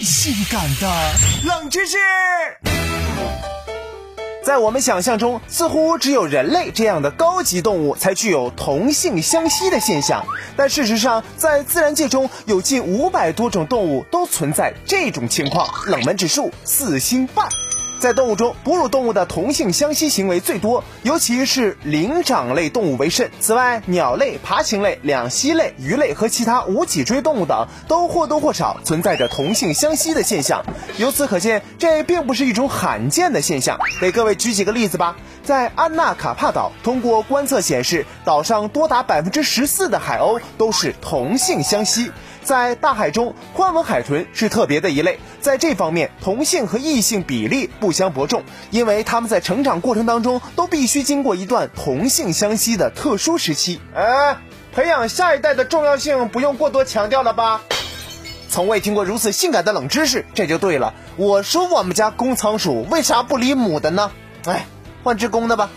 性感的冷知识。在我们想象中，似乎只有人类这样的高级动物才具有同性相吸的现象。但事实上，在自然界中有近五百多种动物都存在这种情况，冷门指数四星半。在动物中，哺乳动物的同性相吸行为最多，尤其是灵长类动物为甚。此外，鸟类、爬行类、两栖类、鱼类和其他无脊椎动物等都或多或少存在着同性相吸的现象。由此可见，这并不是一种罕见的现象。给各位举几个例子吧。在安纳卡帕岛，通过观测显示，岛上多达百分之十四的海鸥都是同性相吸。在大海中，宽吻海豚是特别的一类，在这方面，同性和异性比例不相伯仲，因为它们在成长过程当中都必须经过一段同性相吸的特殊时期。哎，培养下一代的重要性不用过多强调了吧？从未听过如此性感的冷知识，这就对了。我说我们家公仓鼠为啥不理母的呢？哎，换只公的吧。